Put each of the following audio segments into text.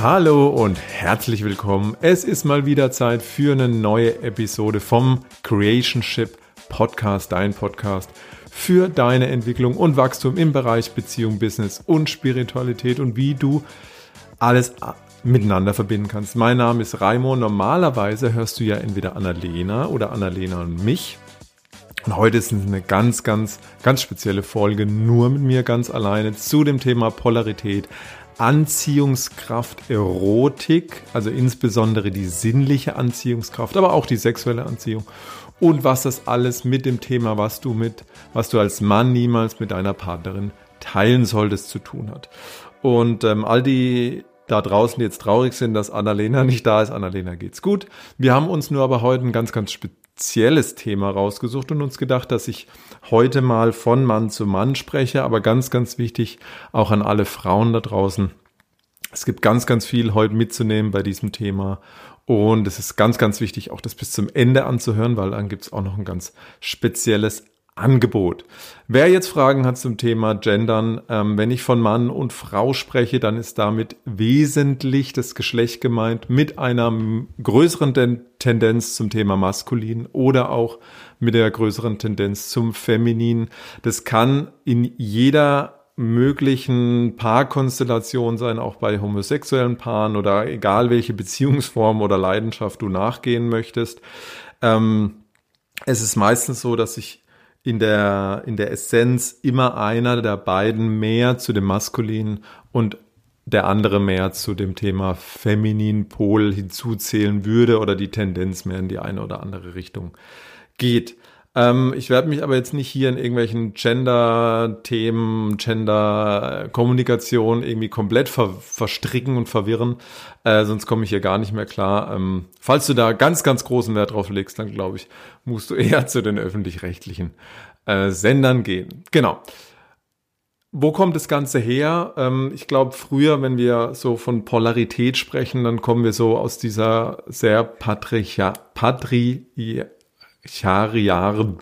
Hallo und herzlich willkommen. Es ist mal wieder Zeit für eine neue Episode vom Creationship Podcast, dein Podcast für deine Entwicklung und Wachstum im Bereich Beziehung, Business und Spiritualität und wie du alles miteinander verbinden kannst. Mein Name ist Raimo. Normalerweise hörst du ja entweder Annalena oder Annalena und mich. Und heute ist eine ganz, ganz, ganz spezielle Folge nur mit mir ganz alleine zu dem Thema Polarität, Anziehungskraft, Erotik, also insbesondere die sinnliche Anziehungskraft, aber auch die sexuelle Anziehung und was das alles mit dem Thema, was du mit, was du als Mann niemals mit deiner Partnerin teilen solltest, zu tun hat. Und ähm, all die da draußen, jetzt traurig sind, dass Annalena nicht da ist, Annalena geht's gut. Wir haben uns nur aber heute ein ganz, ganz spezielles Thema rausgesucht und uns gedacht, dass ich heute mal von Mann zu Mann spreche, aber ganz, ganz wichtig auch an alle Frauen da draußen. Es gibt ganz, ganz viel heute mitzunehmen bei diesem Thema. Und es ist ganz, ganz wichtig, auch das bis zum Ende anzuhören, weil dann gibt es auch noch ein ganz spezielles Angebot. Wer jetzt Fragen hat zum Thema Gendern, ähm, wenn ich von Mann und Frau spreche, dann ist damit wesentlich das Geschlecht gemeint mit einer größeren Tendenz zum Thema maskulin oder auch mit der größeren Tendenz zum feminin. Das kann in jeder möglichen Paarkonstellation sein, auch bei homosexuellen Paaren oder egal welche Beziehungsform oder Leidenschaft du nachgehen möchtest. Ähm, es ist meistens so, dass sich in der, in der Essenz immer einer der beiden mehr zu dem maskulinen und der andere mehr zu dem Thema feminin Pol hinzuzählen würde oder die Tendenz mehr in die eine oder andere Richtung geht. Ähm, ich werde mich aber jetzt nicht hier in irgendwelchen Gender-Themen, Gender-Kommunikation irgendwie komplett ver verstricken und verwirren, äh, sonst komme ich hier gar nicht mehr klar. Ähm, falls du da ganz, ganz großen Wert drauf legst, dann glaube ich, musst du eher zu den öffentlich-rechtlichen äh, Sendern gehen. Genau. Wo kommt das Ganze her? Ähm, ich glaube, früher, wenn wir so von Polarität sprechen, dann kommen wir so aus dieser sehr patriarcha patri Patriarchariat.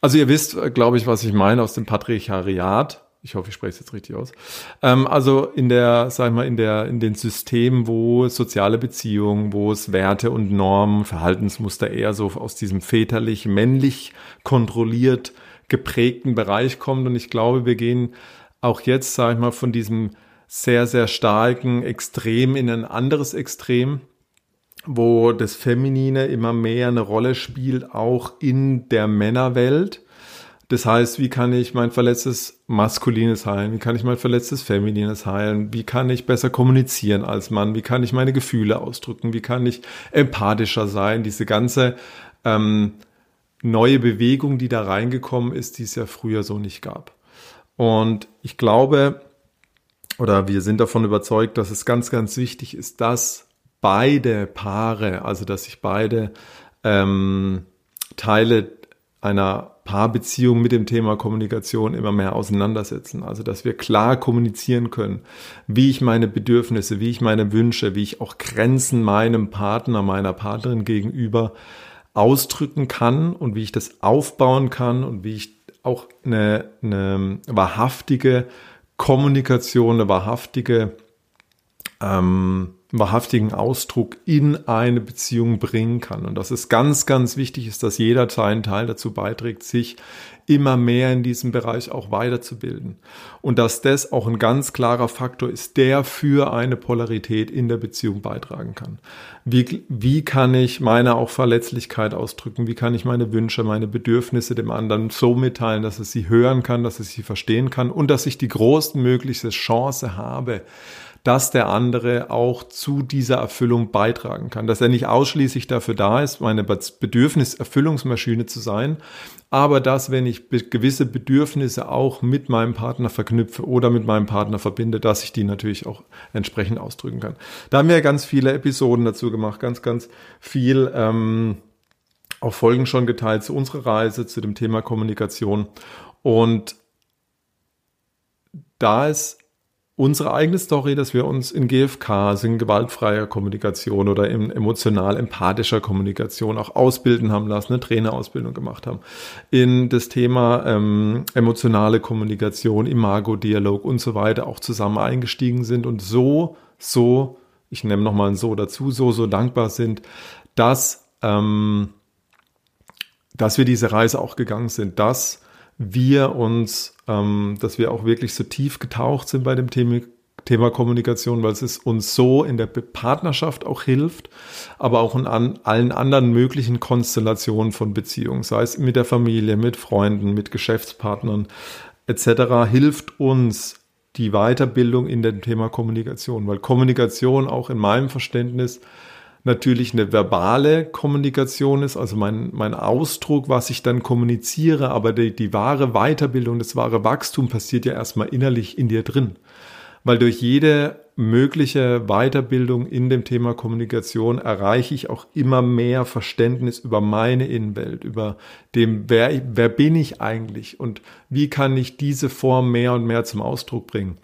Also ihr wisst, glaube ich, was ich meine aus dem Patriarchariat. Ich hoffe, ich spreche es jetzt richtig aus. Ähm, also in der, sag ich mal, in der, in den Systemen, wo soziale Beziehungen, wo es Werte und Normen, Verhaltensmuster eher so aus diesem väterlich, männlich kontrolliert geprägten Bereich kommt. Und ich glaube, wir gehen auch jetzt, sag ich mal, von diesem sehr, sehr starken Extrem in ein anderes Extrem wo das Feminine immer mehr eine Rolle spielt, auch in der Männerwelt. Das heißt, wie kann ich mein verletztes Maskulines heilen? Wie kann ich mein verletztes Feminines heilen? Wie kann ich besser kommunizieren als Mann? Wie kann ich meine Gefühle ausdrücken? Wie kann ich empathischer sein? Diese ganze ähm, neue Bewegung, die da reingekommen ist, die es ja früher so nicht gab. Und ich glaube, oder wir sind davon überzeugt, dass es ganz, ganz wichtig ist, dass beide Paare, also dass sich beide ähm, Teile einer Paarbeziehung mit dem Thema Kommunikation immer mehr auseinandersetzen. Also dass wir klar kommunizieren können, wie ich meine Bedürfnisse, wie ich meine Wünsche, wie ich auch Grenzen meinem Partner, meiner Partnerin gegenüber ausdrücken kann und wie ich das aufbauen kann und wie ich auch eine, eine wahrhaftige Kommunikation, eine wahrhaftige ähm, wahrhaftigen Ausdruck in eine Beziehung bringen kann. Und dass es ganz, ganz wichtig ist, dass jeder seinen Teil dazu beiträgt, sich immer mehr in diesem Bereich auch weiterzubilden. Und dass das auch ein ganz klarer Faktor ist, der für eine Polarität in der Beziehung beitragen kann. Wie, wie kann ich meine auch Verletzlichkeit ausdrücken? Wie kann ich meine Wünsche, meine Bedürfnisse dem anderen so mitteilen, dass es sie hören kann, dass es sie verstehen kann und dass ich die größtmögliche Chance habe, dass der andere auch zu dieser Erfüllung beitragen kann, dass er nicht ausschließlich dafür da ist, meine Bedürfniserfüllungsmaschine zu sein, aber dass, wenn ich gewisse Bedürfnisse auch mit meinem Partner verknüpfe oder mit meinem Partner verbinde, dass ich die natürlich auch entsprechend ausdrücken kann. Da haben wir ganz viele Episoden dazu gemacht, ganz, ganz viel ähm, auch Folgen schon geteilt zu unserer Reise, zu dem Thema Kommunikation. Und da ist unsere eigene Story, dass wir uns in GFK, also in gewaltfreier Kommunikation oder in emotional empathischer Kommunikation auch ausbilden haben lassen, eine Trainerausbildung gemacht haben, in das Thema ähm, emotionale Kommunikation, Imago-Dialog und so weiter auch zusammen eingestiegen sind und so, so, ich nehme nochmal ein so dazu, so, so dankbar sind, dass, ähm, dass wir diese Reise auch gegangen sind, dass wir uns, ähm, dass wir auch wirklich so tief getaucht sind bei dem Thema, Thema Kommunikation, weil es uns so in der Partnerschaft auch hilft, aber auch in an, allen anderen möglichen Konstellationen von Beziehungen, sei es mit der Familie, mit Freunden, mit Geschäftspartnern etc., hilft uns die Weiterbildung in dem Thema Kommunikation, weil Kommunikation auch in meinem Verständnis natürlich eine verbale Kommunikation ist, also mein, mein Ausdruck, was ich dann kommuniziere, aber die, die wahre Weiterbildung, das wahre Wachstum passiert ja erstmal innerlich in dir drin. Weil durch jede mögliche Weiterbildung in dem Thema Kommunikation erreiche ich auch immer mehr Verständnis über meine Innenwelt, über dem, wer, wer bin ich eigentlich und wie kann ich diese Form mehr und mehr zum Ausdruck bringen.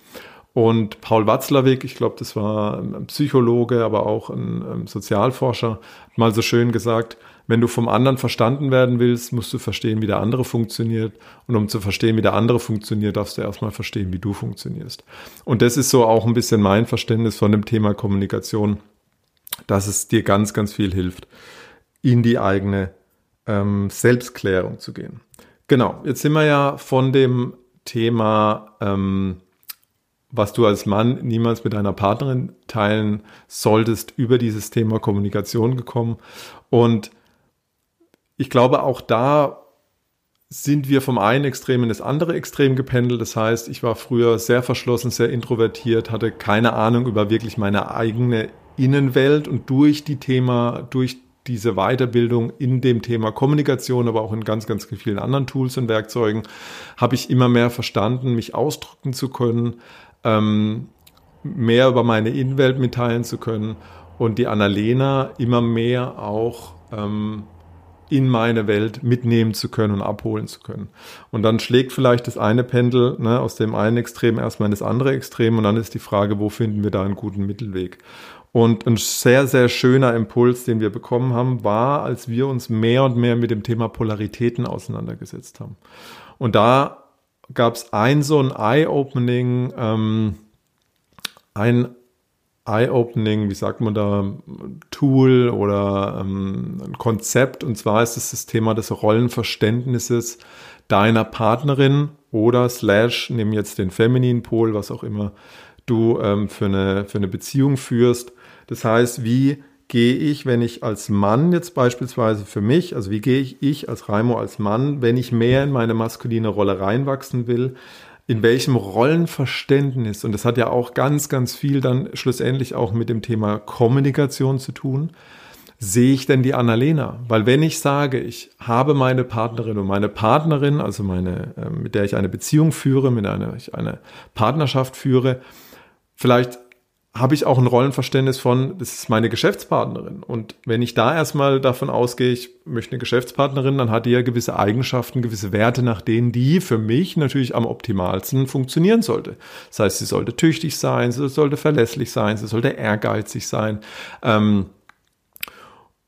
Und Paul Watzlawick, ich glaube, das war ein Psychologe, aber auch ein, Sozialforscher, hat mal so schön gesagt, wenn du vom anderen verstanden werden willst, musst du verstehen, wie der andere funktioniert. Und um zu verstehen, wie der andere funktioniert, darfst du erstmal verstehen, wie du funktionierst. Und das ist so auch ein bisschen mein Verständnis von dem Thema Kommunikation, dass es dir ganz, ganz viel hilft, in die eigene ähm, Selbstklärung zu gehen. Genau, jetzt sind wir ja von dem Thema ähm, was du als Mann niemals mit deiner Partnerin teilen solltest, über dieses Thema Kommunikation gekommen. Und ich glaube, auch da sind wir vom einen Extrem in das andere Extrem gependelt. Das heißt, ich war früher sehr verschlossen, sehr introvertiert, hatte keine Ahnung über wirklich meine eigene Innenwelt und durch die Thema, durch diese Weiterbildung in dem Thema Kommunikation, aber auch in ganz, ganz vielen anderen Tools und Werkzeugen, habe ich immer mehr verstanden, mich ausdrücken zu können, ähm, mehr über meine Innenwelt mitteilen zu können und die Annalena immer mehr auch ähm, in meine Welt mitnehmen zu können und abholen zu können. Und dann schlägt vielleicht das eine Pendel ne, aus dem einen Extrem erstmal in das andere Extrem und dann ist die Frage, wo finden wir da einen guten Mittelweg? Und ein sehr, sehr schöner Impuls, den wir bekommen haben, war, als wir uns mehr und mehr mit dem Thema Polaritäten auseinandergesetzt haben. Und da gab es ein so ein Eye-Opening, ähm, ein Eye-Opening, wie sagt man da, Tool oder ähm, ein Konzept. Und zwar ist es das Thema des Rollenverständnisses deiner Partnerin oder slash, nimm jetzt den Feminine Pol, was auch immer du ähm, für, eine, für eine Beziehung führst. Das heißt, wie gehe ich, wenn ich als Mann jetzt beispielsweise für mich, also wie gehe ich, ich als Raimo als Mann, wenn ich mehr in meine maskuline Rolle reinwachsen will, in welchem Rollenverständnis, und das hat ja auch ganz, ganz viel dann schlussendlich auch mit dem Thema Kommunikation zu tun, sehe ich denn die Annalena? Weil wenn ich sage, ich habe meine Partnerin und meine Partnerin, also meine, ähm, mit der ich eine Beziehung führe, mit einer ich eine Partnerschaft führe, vielleicht habe ich auch ein Rollenverständnis von, das ist meine Geschäftspartnerin. Und wenn ich da erstmal davon ausgehe, ich möchte eine Geschäftspartnerin, dann hat die ja gewisse Eigenschaften, gewisse Werte, nach denen die für mich natürlich am optimalsten funktionieren sollte. Das heißt, sie sollte tüchtig sein, sie sollte verlässlich sein, sie sollte ehrgeizig sein. Ähm,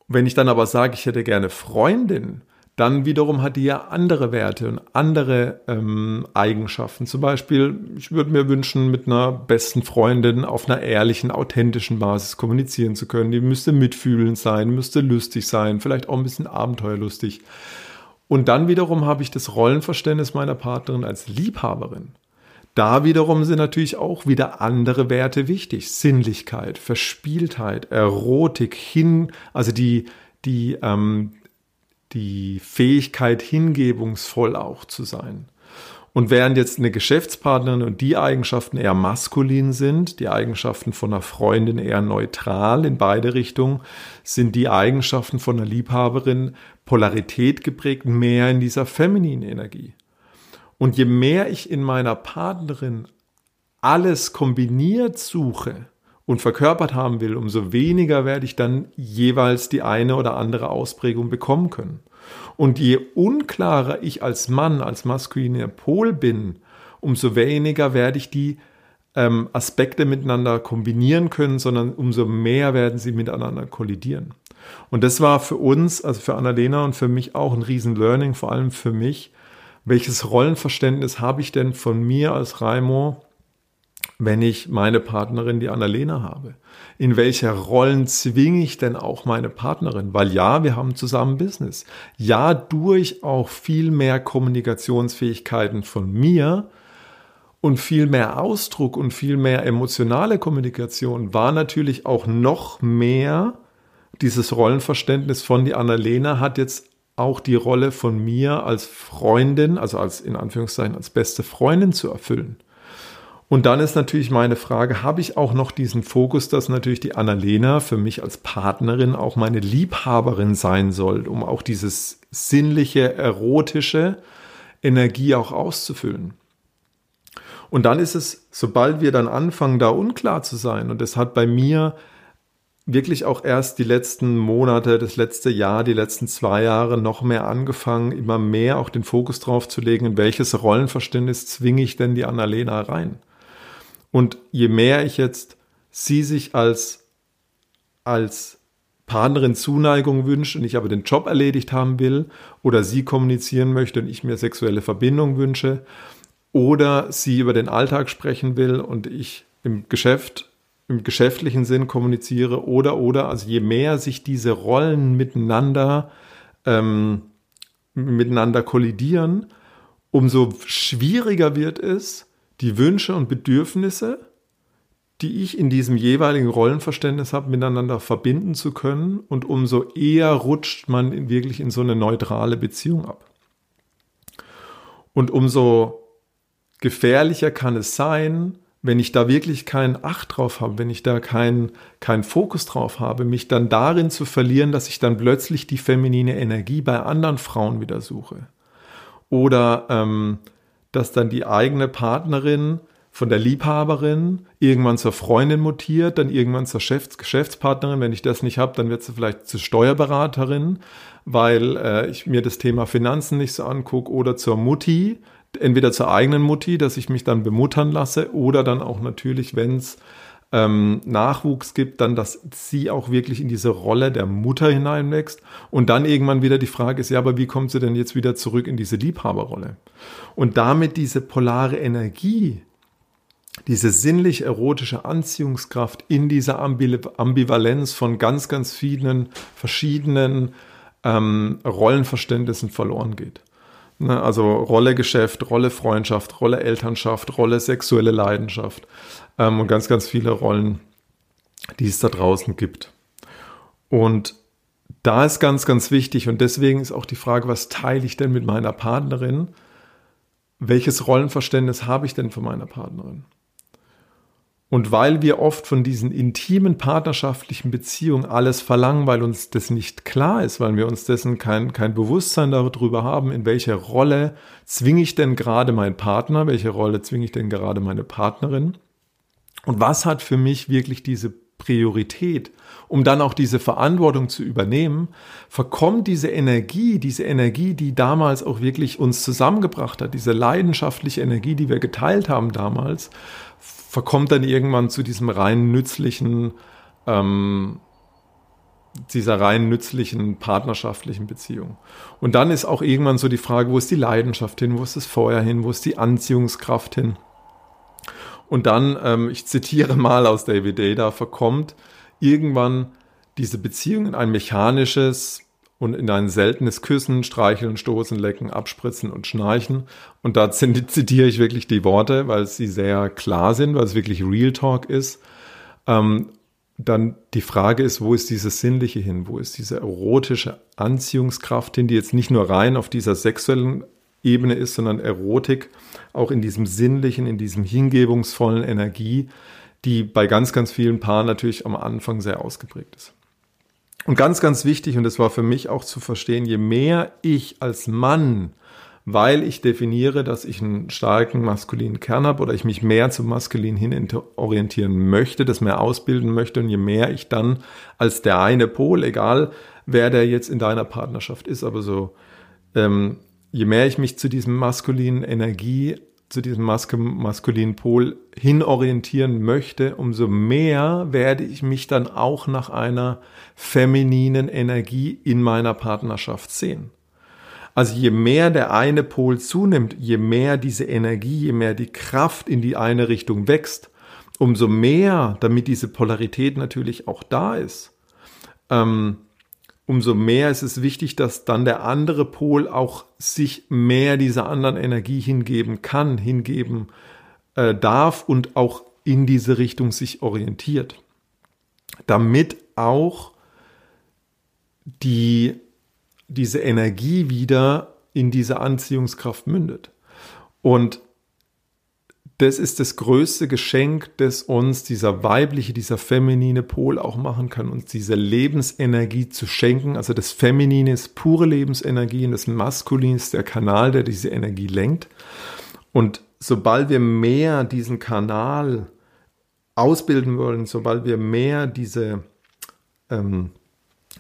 wenn ich dann aber sage, ich hätte gerne Freundin, dann wiederum hat die ja andere Werte und andere ähm, Eigenschaften. Zum Beispiel, ich würde mir wünschen, mit einer besten Freundin auf einer ehrlichen, authentischen Basis kommunizieren zu können. Die müsste mitfühlend sein, müsste lustig sein, vielleicht auch ein bisschen abenteuerlustig. Und dann wiederum habe ich das Rollenverständnis meiner Partnerin als Liebhaberin. Da wiederum sind natürlich auch wieder andere Werte wichtig. Sinnlichkeit, Verspieltheit, Erotik, hin, also die, die, ähm, die Fähigkeit, hingebungsvoll auch zu sein. Und während jetzt eine Geschäftspartnerin und die Eigenschaften eher maskulin sind, die Eigenschaften von einer Freundin eher neutral in beide Richtungen, sind die Eigenschaften von einer Liebhaberin Polarität geprägt, mehr in dieser femininen Energie. Und je mehr ich in meiner Partnerin alles kombiniert suche, und verkörpert haben will, umso weniger werde ich dann jeweils die eine oder andere Ausprägung bekommen können. Und je unklarer ich als Mann, als maskuliner Pol bin, umso weniger werde ich die ähm, Aspekte miteinander kombinieren können, sondern umso mehr werden sie miteinander kollidieren. Und das war für uns, also für Annalena und für mich auch ein riesen Learning, vor allem für mich. Welches Rollenverständnis habe ich denn von mir als Raimo, wenn ich meine Partnerin, die Annalena habe? In welcher Rollen zwinge ich denn auch meine Partnerin? Weil ja, wir haben zusammen Business. Ja, durch auch viel mehr Kommunikationsfähigkeiten von mir, und viel mehr Ausdruck und viel mehr emotionale Kommunikation war natürlich auch noch mehr dieses Rollenverständnis von die Annalena hat jetzt auch die Rolle von mir als Freundin, also als in Anführungszeichen als beste Freundin zu erfüllen. Und dann ist natürlich meine Frage, habe ich auch noch diesen Fokus, dass natürlich die Annalena für mich als Partnerin auch meine Liebhaberin sein soll, um auch dieses sinnliche, erotische Energie auch auszufüllen. Und dann ist es, sobald wir dann anfangen, da unklar zu sein, und das hat bei mir wirklich auch erst die letzten Monate, das letzte Jahr, die letzten zwei Jahre noch mehr angefangen, immer mehr auch den Fokus drauf zu legen, in welches Rollenverständnis zwinge ich denn die Annalena rein. Und je mehr ich jetzt sie sich als, als Partnerin Zuneigung wünsche und ich aber den Job erledigt haben will oder sie kommunizieren möchte und ich mir sexuelle Verbindung wünsche, oder sie über den Alltag sprechen will und ich im Geschäft, im geschäftlichen Sinn kommuniziere oder, oder, also je mehr sich diese Rollen miteinander, ähm, miteinander kollidieren, umso schwieriger wird es, die Wünsche und Bedürfnisse, die ich in diesem jeweiligen Rollenverständnis habe, miteinander verbinden zu können und umso eher rutscht man wirklich in so eine neutrale Beziehung ab. Und umso gefährlicher kann es sein, wenn ich da wirklich keinen Acht drauf habe, wenn ich da keinen keinen Fokus drauf habe, mich dann darin zu verlieren, dass ich dann plötzlich die feminine Energie bei anderen Frauen wieder suche. Oder ähm, dass dann die eigene Partnerin von der Liebhaberin irgendwann zur Freundin mutiert, dann irgendwann zur Geschäfts Geschäftspartnerin. Wenn ich das nicht habe, dann wird sie vielleicht zur Steuerberaterin, weil äh, ich mir das Thema Finanzen nicht so angucke oder zur Mutti, entweder zur eigenen Mutti, dass ich mich dann bemuttern lasse, oder dann auch natürlich, wenn es ähm, Nachwuchs gibt, dann, dass sie auch wirklich in diese Rolle der Mutter hineinwächst. Und dann irgendwann wieder die Frage ist, ja, aber wie kommt sie denn jetzt wieder zurück in diese Liebhaberrolle? Und damit diese polare Energie, diese sinnlich-erotische Anziehungskraft in dieser Ambivalenz von ganz, ganz vielen verschiedenen ähm, Rollenverständnissen verloren geht. Ne, also Rolle Geschäft, Rolle Freundschaft, Rolle Elternschaft, Rolle sexuelle Leidenschaft ähm, und ganz, ganz viele Rollen, die es da draußen gibt. Und da ist ganz, ganz wichtig und deswegen ist auch die Frage, was teile ich denn mit meiner Partnerin? Welches Rollenverständnis habe ich denn von meiner Partnerin? Und weil wir oft von diesen intimen partnerschaftlichen Beziehungen alles verlangen, weil uns das nicht klar ist, weil wir uns dessen kein, kein Bewusstsein darüber haben, in welche Rolle zwinge ich denn gerade meinen Partner, welche Rolle zwinge ich denn gerade meine Partnerin und was hat für mich wirklich diese Priorität, um dann auch diese Verantwortung zu übernehmen, verkommt diese Energie, diese Energie, die damals auch wirklich uns zusammengebracht hat, diese leidenschaftliche Energie, die wir geteilt haben damals, verkommt dann irgendwann zu diesem rein nützlichen, ähm, dieser rein nützlichen partnerschaftlichen Beziehung. Und dann ist auch irgendwann so die Frage, wo ist die Leidenschaft hin, wo ist das Feuer hin, wo ist die Anziehungskraft hin? Und dann, ähm, ich zitiere mal aus David Data, verkommt irgendwann diese Beziehung in ein mechanisches, und in ein seltenes Küssen, Streicheln, Stoßen, Lecken, Abspritzen und Schnarchen. Und da zitiere ich wirklich die Worte, weil sie sehr klar sind, weil es wirklich Real Talk ist. Ähm, dann die Frage ist, wo ist dieses Sinnliche hin? Wo ist diese erotische Anziehungskraft hin, die jetzt nicht nur rein auf dieser sexuellen Ebene ist, sondern Erotik auch in diesem sinnlichen, in diesem hingebungsvollen Energie, die bei ganz, ganz vielen Paaren natürlich am Anfang sehr ausgeprägt ist. Und ganz, ganz wichtig, und das war für mich auch zu verstehen, je mehr ich als Mann, weil ich definiere, dass ich einen starken maskulinen Kern habe oder ich mich mehr zum Maskulin hin orientieren möchte, das mehr ausbilden möchte, und je mehr ich dann als der eine Pol, egal wer der jetzt in deiner Partnerschaft ist, aber so, ähm, je mehr ich mich zu diesem maskulinen Energie zu diesem mas maskulinen Pol hinorientieren möchte, umso mehr werde ich mich dann auch nach einer femininen Energie in meiner Partnerschaft sehen. Also je mehr der eine Pol zunimmt, je mehr diese Energie, je mehr die Kraft in die eine Richtung wächst, umso mehr, damit diese Polarität natürlich auch da ist, ähm, umso mehr ist es wichtig, dass dann der andere Pol auch sich mehr dieser anderen Energie hingeben kann, hingeben äh, darf und auch in diese Richtung sich orientiert. Damit auch die, diese Energie wieder in diese Anziehungskraft mündet. Und das ist das größte Geschenk, das uns dieser weibliche, dieser feminine Pol auch machen kann, uns diese Lebensenergie zu schenken. Also das Feminine ist pure Lebensenergie und das Maskuline ist der Kanal, der diese Energie lenkt. Und sobald wir mehr diesen Kanal ausbilden wollen, sobald wir mehr diese, ähm,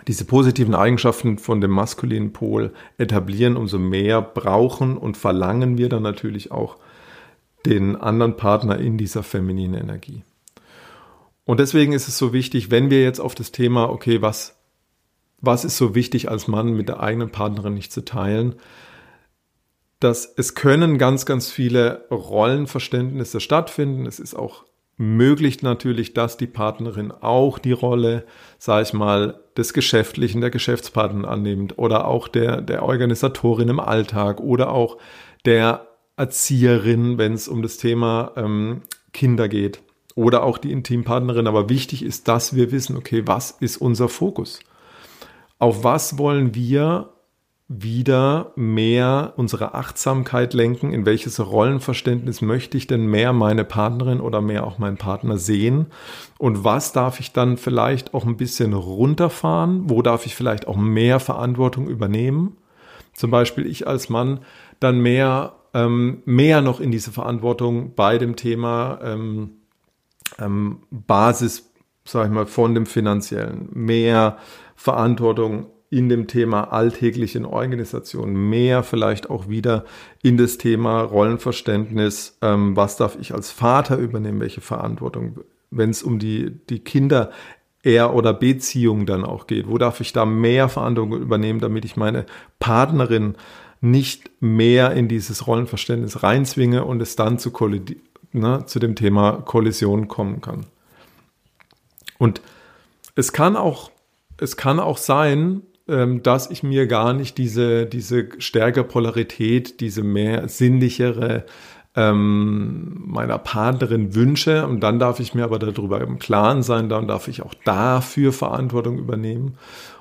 diese positiven Eigenschaften von dem maskulinen Pol etablieren, umso mehr brauchen und verlangen wir dann natürlich auch den anderen Partner in dieser femininen Energie. Und deswegen ist es so wichtig, wenn wir jetzt auf das Thema, okay, was, was ist so wichtig als Mann mit der eigenen Partnerin nicht zu teilen, dass es können ganz, ganz viele Rollenverständnisse stattfinden. Es ist auch möglich natürlich, dass die Partnerin auch die Rolle, sage ich mal, des Geschäftlichen, der Geschäftspartnerin annimmt oder auch der, der Organisatorin im Alltag oder auch der Erzieherin, wenn es um das Thema ähm, Kinder geht oder auch die Intimpartnerin. Aber wichtig ist, dass wir wissen, okay, was ist unser Fokus? Auf was wollen wir wieder mehr unsere Achtsamkeit lenken? In welches Rollenverständnis möchte ich denn mehr meine Partnerin oder mehr auch meinen Partner sehen? Und was darf ich dann vielleicht auch ein bisschen runterfahren? Wo darf ich vielleicht auch mehr Verantwortung übernehmen? Zum Beispiel ich als Mann dann mehr ähm, mehr noch in diese Verantwortung bei dem Thema ähm, ähm, Basis, sag ich mal, von dem finanziellen, mehr Verantwortung in dem Thema alltäglichen Organisation, mehr vielleicht auch wieder in das Thema Rollenverständnis, ähm, was darf ich als Vater übernehmen, welche Verantwortung, wenn es um die, die Kinder er- oder Beziehung dann auch geht, wo darf ich da mehr Verantwortung übernehmen, damit ich meine Partnerin nicht mehr in dieses Rollenverständnis reinzwinge und es dann zu, ne, zu dem Thema Kollision kommen kann. Und es kann auch, es kann auch sein, ähm, dass ich mir gar nicht diese, diese stärkere Polarität, diese mehr sinnlichere ähm, meiner Partnerin wünsche. Und dann darf ich mir aber darüber im Klaren sein, dann darf ich auch dafür Verantwortung übernehmen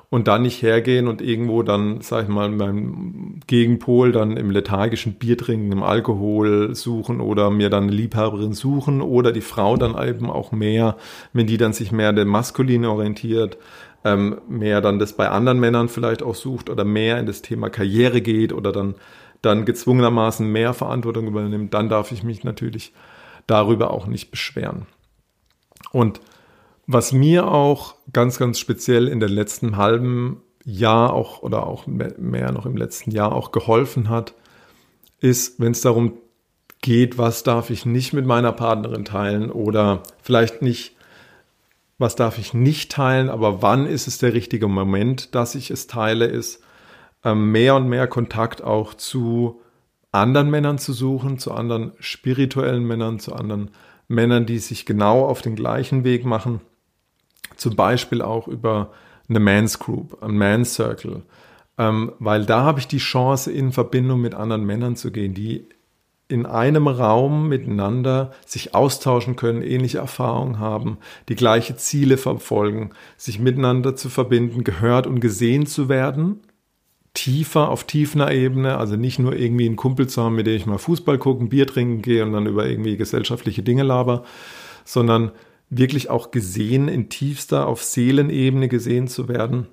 und dann nicht hergehen und irgendwo dann, sag ich mal, beim Gegenpol dann im lethargischen Bier trinken, im Alkohol suchen oder mir dann eine Liebhaberin suchen oder die Frau dann eben auch mehr, wenn die dann sich mehr der Maskuline orientiert, ähm, mehr dann das bei anderen Männern vielleicht auch sucht oder mehr in das Thema Karriere geht oder dann, dann gezwungenermaßen mehr Verantwortung übernimmt, dann darf ich mich natürlich darüber auch nicht beschweren. Und was mir auch ganz, ganz speziell in den letzten halben Jahr auch oder auch mehr noch im letzten Jahr auch geholfen hat, ist, wenn es darum geht, was darf ich nicht mit meiner Partnerin teilen oder vielleicht nicht, was darf ich nicht teilen, aber wann ist es der richtige Moment, dass ich es teile, ist ähm, mehr und mehr Kontakt auch zu anderen Männern zu suchen, zu anderen spirituellen Männern, zu anderen Männern, die sich genau auf den gleichen Weg machen zum Beispiel auch über eine Man's Group, ein Man's Circle, ähm, weil da habe ich die Chance, in Verbindung mit anderen Männern zu gehen, die in einem Raum miteinander sich austauschen können, ähnliche Erfahrungen haben, die gleiche Ziele verfolgen, sich miteinander zu verbinden, gehört und gesehen zu werden, tiefer, auf tiefener Ebene, also nicht nur irgendwie einen Kumpel zu haben, mit dem ich mal Fußball gucken, Bier trinken gehe und dann über irgendwie gesellschaftliche Dinge laber, sondern wirklich auch gesehen, in tiefster, auf Seelenebene gesehen zu werden,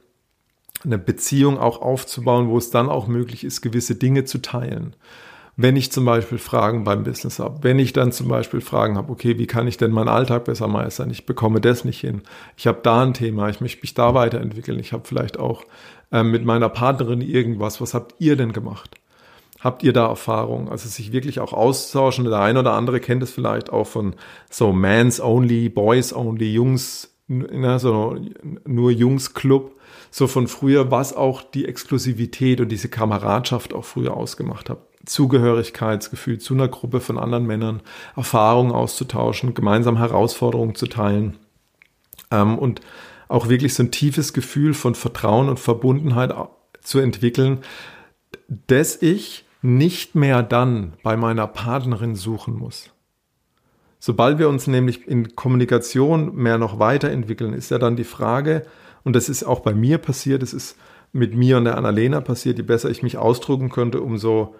eine Beziehung auch aufzubauen, wo es dann auch möglich ist, gewisse Dinge zu teilen. Wenn ich zum Beispiel Fragen beim Business habe, wenn ich dann zum Beispiel Fragen habe, okay, wie kann ich denn meinen Alltag besser meistern? Ich bekomme das nicht hin. Ich habe da ein Thema, ich möchte mich da weiterentwickeln. Ich habe vielleicht auch äh, mit meiner Partnerin irgendwas. Was habt ihr denn gemacht? Habt ihr da Erfahrung? Also sich wirklich auch austauschen. Der eine oder andere kennt es vielleicht auch von so Mans Only, Boys Only, Jungs, ne, so nur Jungs Club. So von früher, was auch die Exklusivität und diese Kameradschaft auch früher ausgemacht hat. Zugehörigkeitsgefühl zu einer Gruppe von anderen Männern, Erfahrungen auszutauschen, gemeinsam Herausforderungen zu teilen ähm, und auch wirklich so ein tiefes Gefühl von Vertrauen und Verbundenheit zu entwickeln, dass ich nicht mehr dann bei meiner Partnerin suchen muss. Sobald wir uns nämlich in Kommunikation mehr noch weiterentwickeln, ist ja dann die Frage, und das ist auch bei mir passiert, es ist mit mir und der Annalena passiert, je besser ich mich ausdrücken könnte, umso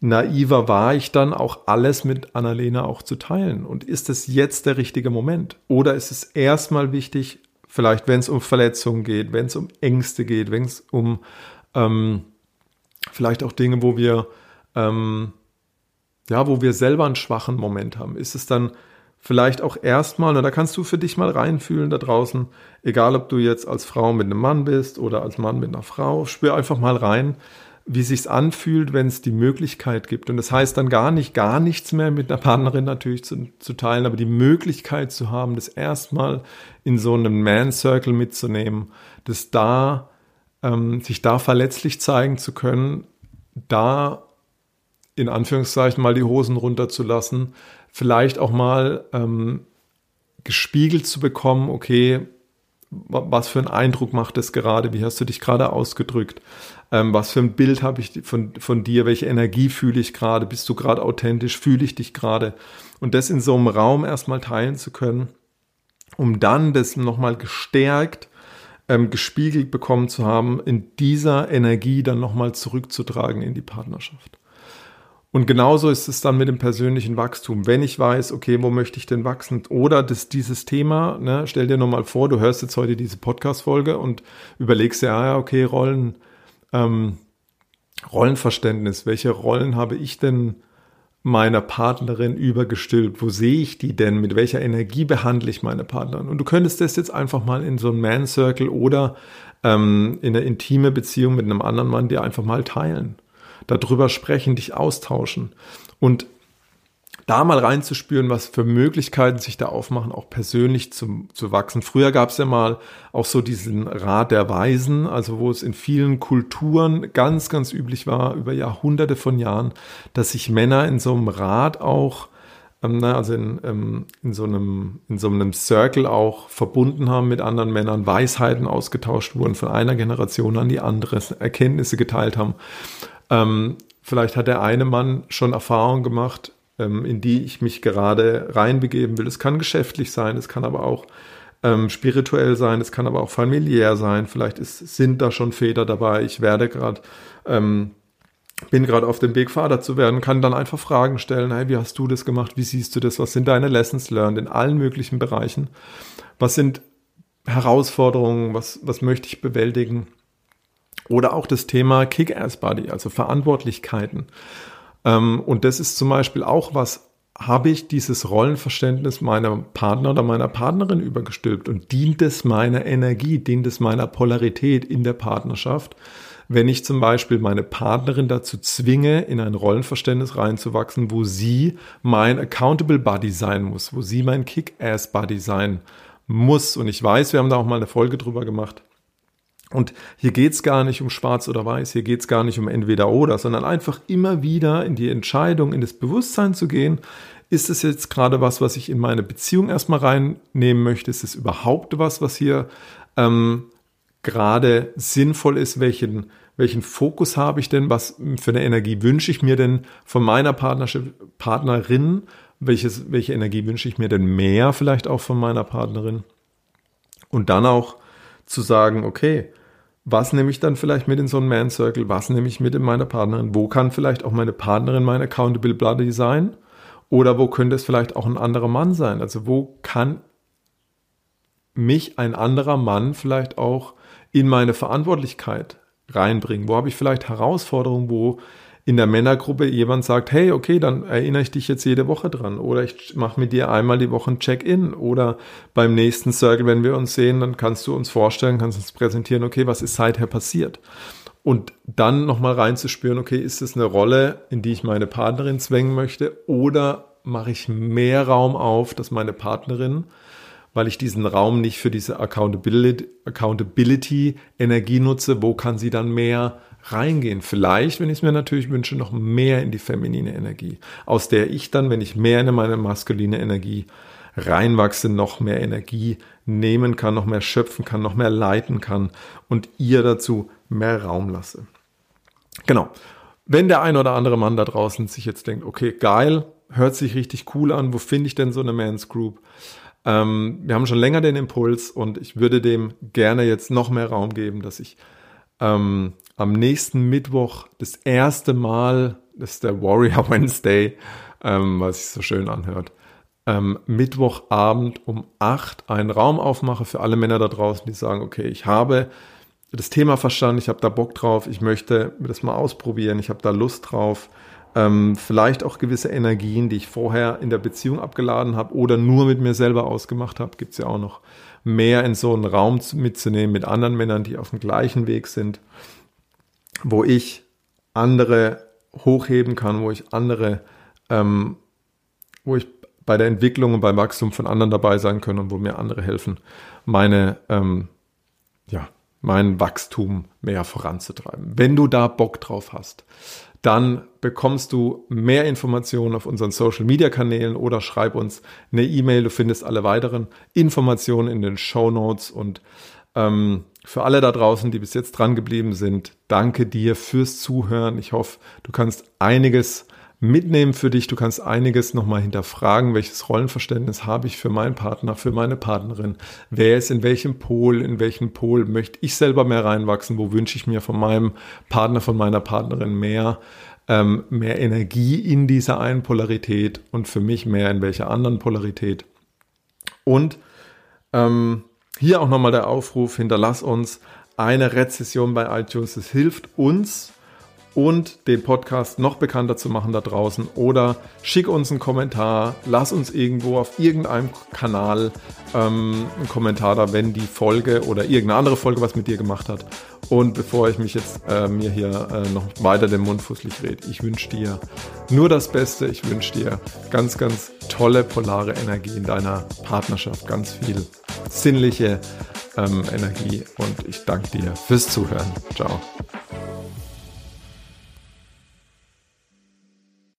naiver war ich dann auch alles mit Annalena auch zu teilen. Und ist es jetzt der richtige Moment? Oder ist es erstmal wichtig, vielleicht wenn es um Verletzungen geht, wenn es um Ängste geht, wenn es um ähm, vielleicht auch Dinge, wo wir, ähm, ja, wo wir selber einen schwachen Moment haben, ist es dann vielleicht auch erstmal, und da kannst du für dich mal reinfühlen da draußen, egal ob du jetzt als Frau mit einem Mann bist oder als Mann mit einer Frau, spür einfach mal rein, wie sich's anfühlt, wenn es die Möglichkeit gibt. Und das heißt dann gar nicht, gar nichts mehr mit einer Partnerin natürlich zu, zu teilen, aber die Möglichkeit zu haben, das erstmal in so einem Man Circle mitzunehmen, das da ähm, sich da verletzlich zeigen zu können, da in Anführungszeichen mal die Hosen runterzulassen, vielleicht auch mal ähm, gespiegelt zu bekommen, okay, was für einen Eindruck macht es gerade, wie hast du dich gerade ausgedrückt, ähm, was für ein Bild habe ich von, von dir, welche Energie fühle ich gerade, bist du gerade authentisch, fühle ich dich gerade? Und das in so einem Raum erstmal teilen zu können, um dann das nochmal gestärkt ähm, gespiegelt bekommen zu haben, in dieser Energie dann nochmal zurückzutragen in die Partnerschaft. Und genauso ist es dann mit dem persönlichen Wachstum. Wenn ich weiß, okay, wo möchte ich denn wachsen? Oder das, dieses Thema, ne, stell dir nochmal vor, du hörst jetzt heute diese Podcast-Folge und überlegst ja, ja, okay, Rollen, ähm, Rollenverständnis. Welche Rollen habe ich denn meiner Partnerin übergestülpt? Wo sehe ich die denn? Mit welcher Energie behandle ich meine Partnerin? Und du könntest das jetzt einfach mal in so einem Man Circle oder ähm, in einer intime Beziehung mit einem anderen Mann dir einfach mal teilen. Darüber sprechen, dich austauschen. Und da mal reinzuspüren, was für Möglichkeiten sich da aufmachen, auch persönlich zu, zu wachsen. Früher gab es ja mal auch so diesen Rat der Weisen, also wo es in vielen Kulturen ganz, ganz üblich war, über Jahrhunderte von Jahren, dass sich Männer in so einem Rat auch ähm, also in, ähm, in, so einem, in so einem Circle auch verbunden haben mit anderen Männern, Weisheiten ausgetauscht wurden von einer Generation an die andere, Erkenntnisse geteilt haben. Ähm, vielleicht hat der eine Mann schon Erfahrungen gemacht, in die ich mich gerade reinbegeben will. Es kann geschäftlich sein, es kann aber auch ähm, spirituell sein, es kann aber auch familiär sein. Vielleicht ist, sind da schon Väter dabei. Ich werde gerade, ähm, bin gerade auf dem Weg, Vater zu werden, kann dann einfach Fragen stellen. Hey, wie hast du das gemacht? Wie siehst du das? Was sind deine Lessons learned in allen möglichen Bereichen? Was sind Herausforderungen? Was, was möchte ich bewältigen? Oder auch das Thema Kick-Ass-Body, also Verantwortlichkeiten. Ähm, und das ist zum Beispiel auch was, habe ich dieses Rollenverständnis meiner Partner oder meiner Partnerin übergestülpt und dient es meiner Energie, dient es meiner Polarität in der Partnerschaft, wenn ich zum Beispiel meine Partnerin dazu zwinge, in ein Rollenverständnis reinzuwachsen, wo sie mein Accountable Buddy sein muss, wo sie mein Kick-Ass Buddy sein muss. Und ich weiß, wir haben da auch mal eine Folge drüber gemacht. Und hier geht's gar nicht um schwarz oder weiß, hier geht's gar nicht um entweder oder, sondern einfach immer wieder in die Entscheidung, in das Bewusstsein zu gehen, ist es jetzt gerade was, was ich in meine Beziehung erstmal reinnehmen möchte? Ist es überhaupt was, was hier ähm, gerade sinnvoll ist? Welchen, welchen Fokus habe ich denn? Was für eine Energie wünsche ich mir denn von meiner Partnerin? Welches, welche Energie wünsche ich mir denn mehr vielleicht auch von meiner Partnerin? Und dann auch zu sagen, okay, was nehme ich dann vielleicht mit in so einen Man Circle? Was nehme ich mit in meine Partnerin? Wo kann vielleicht auch meine Partnerin mein Accountable Buddy sein? Oder wo könnte es vielleicht auch ein anderer Mann sein? Also wo kann mich ein anderer Mann vielleicht auch in meine Verantwortlichkeit reinbringen? Wo habe ich vielleicht Herausforderungen, wo in der Männergruppe jemand sagt, hey, okay, dann erinnere ich dich jetzt jede Woche dran. Oder ich mache mit dir einmal die Woche ein Check-in. Oder beim nächsten Circle, wenn wir uns sehen, dann kannst du uns vorstellen, kannst uns präsentieren, okay, was ist seither passiert? und dann nochmal reinzuspüren, okay, ist das eine Rolle, in die ich meine Partnerin zwängen möchte? Oder mache ich mehr Raum auf, dass meine Partnerin, weil ich diesen Raum nicht für diese Accountability, Accountability Energie nutze, wo kann sie dann mehr reingehen? Vielleicht, wenn ich es mir natürlich wünsche, noch mehr in die feminine Energie, aus der ich dann, wenn ich mehr in meine maskuline Energie reinwachse, noch mehr Energie nehmen kann, noch mehr schöpfen kann, noch mehr leiten kann und ihr dazu mehr Raum lasse. Genau. Wenn der ein oder andere Mann da draußen sich jetzt denkt, okay, geil, hört sich richtig cool an, wo finde ich denn so eine Mans Group? Ähm, wir haben schon länger den Impuls und ich würde dem gerne jetzt noch mehr Raum geben, dass ich ähm, am nächsten Mittwoch das erste Mal, das ist der Warrior Wednesday, ähm, was sich so schön anhört, ähm, Mittwochabend um 8 einen Raum aufmache für alle Männer da draußen, die sagen, okay, ich habe das Thema verstanden, ich habe da Bock drauf, ich möchte das mal ausprobieren, ich habe da Lust drauf. Ähm, vielleicht auch gewisse Energien, die ich vorher in der Beziehung abgeladen habe oder nur mit mir selber ausgemacht habe, gibt es ja auch noch mehr in so einen Raum mitzunehmen mit anderen Männern, die auf dem gleichen Weg sind, wo ich andere hochheben kann, wo ich andere, ähm, wo ich bei der Entwicklung und beim Wachstum von anderen dabei sein kann und wo mir andere helfen, meine ähm, ja, mein Wachstum mehr voranzutreiben. Wenn du da Bock drauf hast, dann bekommst du mehr Informationen auf unseren Social Media Kanälen oder schreib uns eine E-Mail. Du findest alle weiteren Informationen in den Show Notes und ähm, für alle da draußen, die bis jetzt dran geblieben sind, danke dir fürs Zuhören. Ich hoffe, du kannst einiges mitnehmen für dich. Du kannst einiges nochmal hinterfragen, welches Rollenverständnis habe ich für meinen Partner, für meine Partnerin. Wer ist in welchem Pol, in welchem Pol möchte ich selber mehr reinwachsen? Wo wünsche ich mir von meinem Partner, von meiner Partnerin mehr? Ähm, mehr Energie in dieser einen Polarität und für mich mehr in welcher anderen Polarität. Und ähm, hier auch nochmal der Aufruf, hinterlass uns eine Rezession bei iTunes. Es hilft uns, und den Podcast noch bekannter zu machen da draußen. Oder schick uns einen Kommentar, lass uns irgendwo auf irgendeinem Kanal ähm, einen Kommentar da, wenn die Folge oder irgendeine andere Folge was mit dir gemacht hat. Und bevor ich mich jetzt äh, mir hier äh, noch weiter den Mund fußlich rede, ich wünsche dir nur das Beste. Ich wünsche dir ganz, ganz tolle polare Energie in deiner Partnerschaft, ganz viel sinnliche ähm, Energie und ich danke dir fürs Zuhören. Ciao.